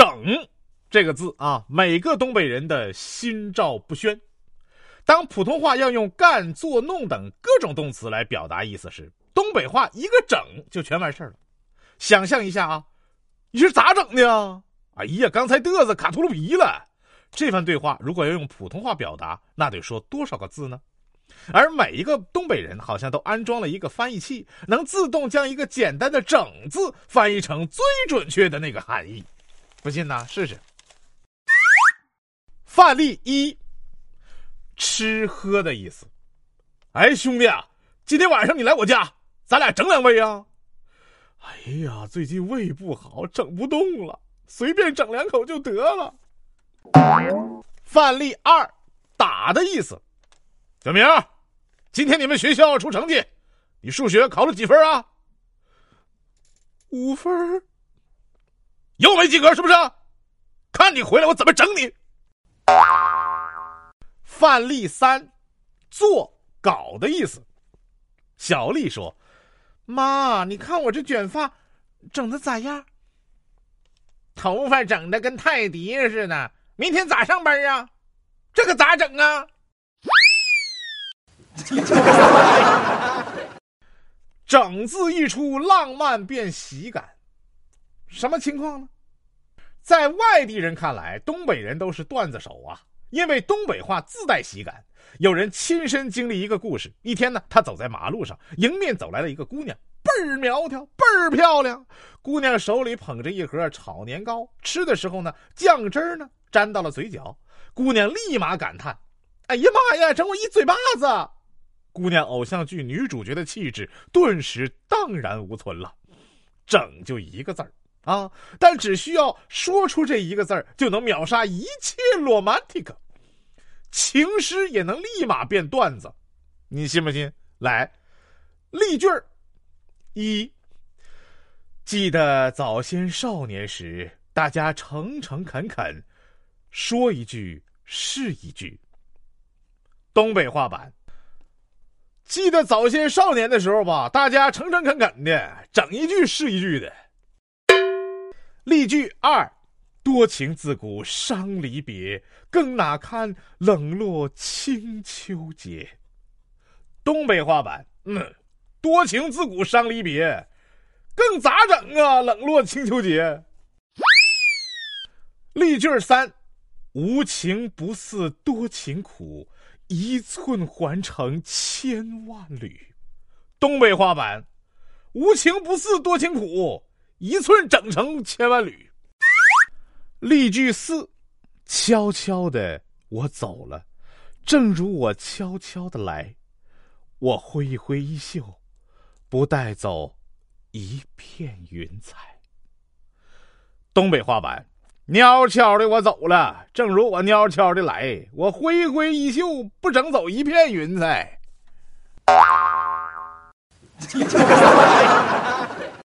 整这个字啊，每个东北人的心照不宣。当普通话要用干、做、弄等各种动词来表达意思时，东北话一个整就全完事了。想象一下啊，你是咋整的呀？哎呀，刚才嘚瑟卡秃噜皮了。这番对话如果要用普通话表达，那得说多少个字呢？而每一个东北人好像都安装了一个翻译器，能自动将一个简单的“整”字翻译成最准确的那个含义。不信呐，试试。范例一：吃喝的意思。哎，兄弟啊，今天晚上你来我家，咱俩整两杯啊。哎呀，最近胃不好，整不动了，随便整两口就得了。范例二：打的意思。小明，今天你们学校出成绩，你数学考了几分啊？五分。又没及格是不是？看你回来我怎么整你！范例三：做稿的意思。小丽说：“妈，你看我这卷发整的咋样？头发整的跟泰迪似的。明天咋上班啊？这可咋整啊？” 整字一出，浪漫变喜感，什么情况呢？在外地人看来，东北人都是段子手啊，因为东北话自带喜感。有人亲身经历一个故事：一天呢，他走在马路上，迎面走来了一个姑娘，倍儿苗条，倍儿漂亮。姑娘手里捧着一盒炒年糕，吃的时候呢，酱汁呢沾到了嘴角。姑娘立马感叹：“哎呀妈呀，整我一嘴巴子！”姑娘偶像剧女主角的气质顿时荡然无存了。整就一个字儿。啊！但只需要说出这一个字儿，就能秒杀一切 romantic，情诗也能立马变段子，你信不信？来，例句儿一：记得早先少年时，大家诚诚恳恳，说一句是一句。东北话版：记得早先少年的时候吧，大家诚诚恳恳的，整一句是一句的。例句二：多情自古伤离别，更哪堪冷落清秋节。东北话版：嗯，多情自古伤离别，更咋整啊？冷落清秋节。例句三：无情不似多情苦，一寸还成千万缕。东北话版：无情不似多情苦。一寸整成千万缕。例句四：悄悄的我走了，正如我悄悄的来，我挥一挥衣袖，不带走一片云彩。东北话版：悄悄的我走了，正如我悄悄的来，我挥一挥衣袖，不整走一片云彩。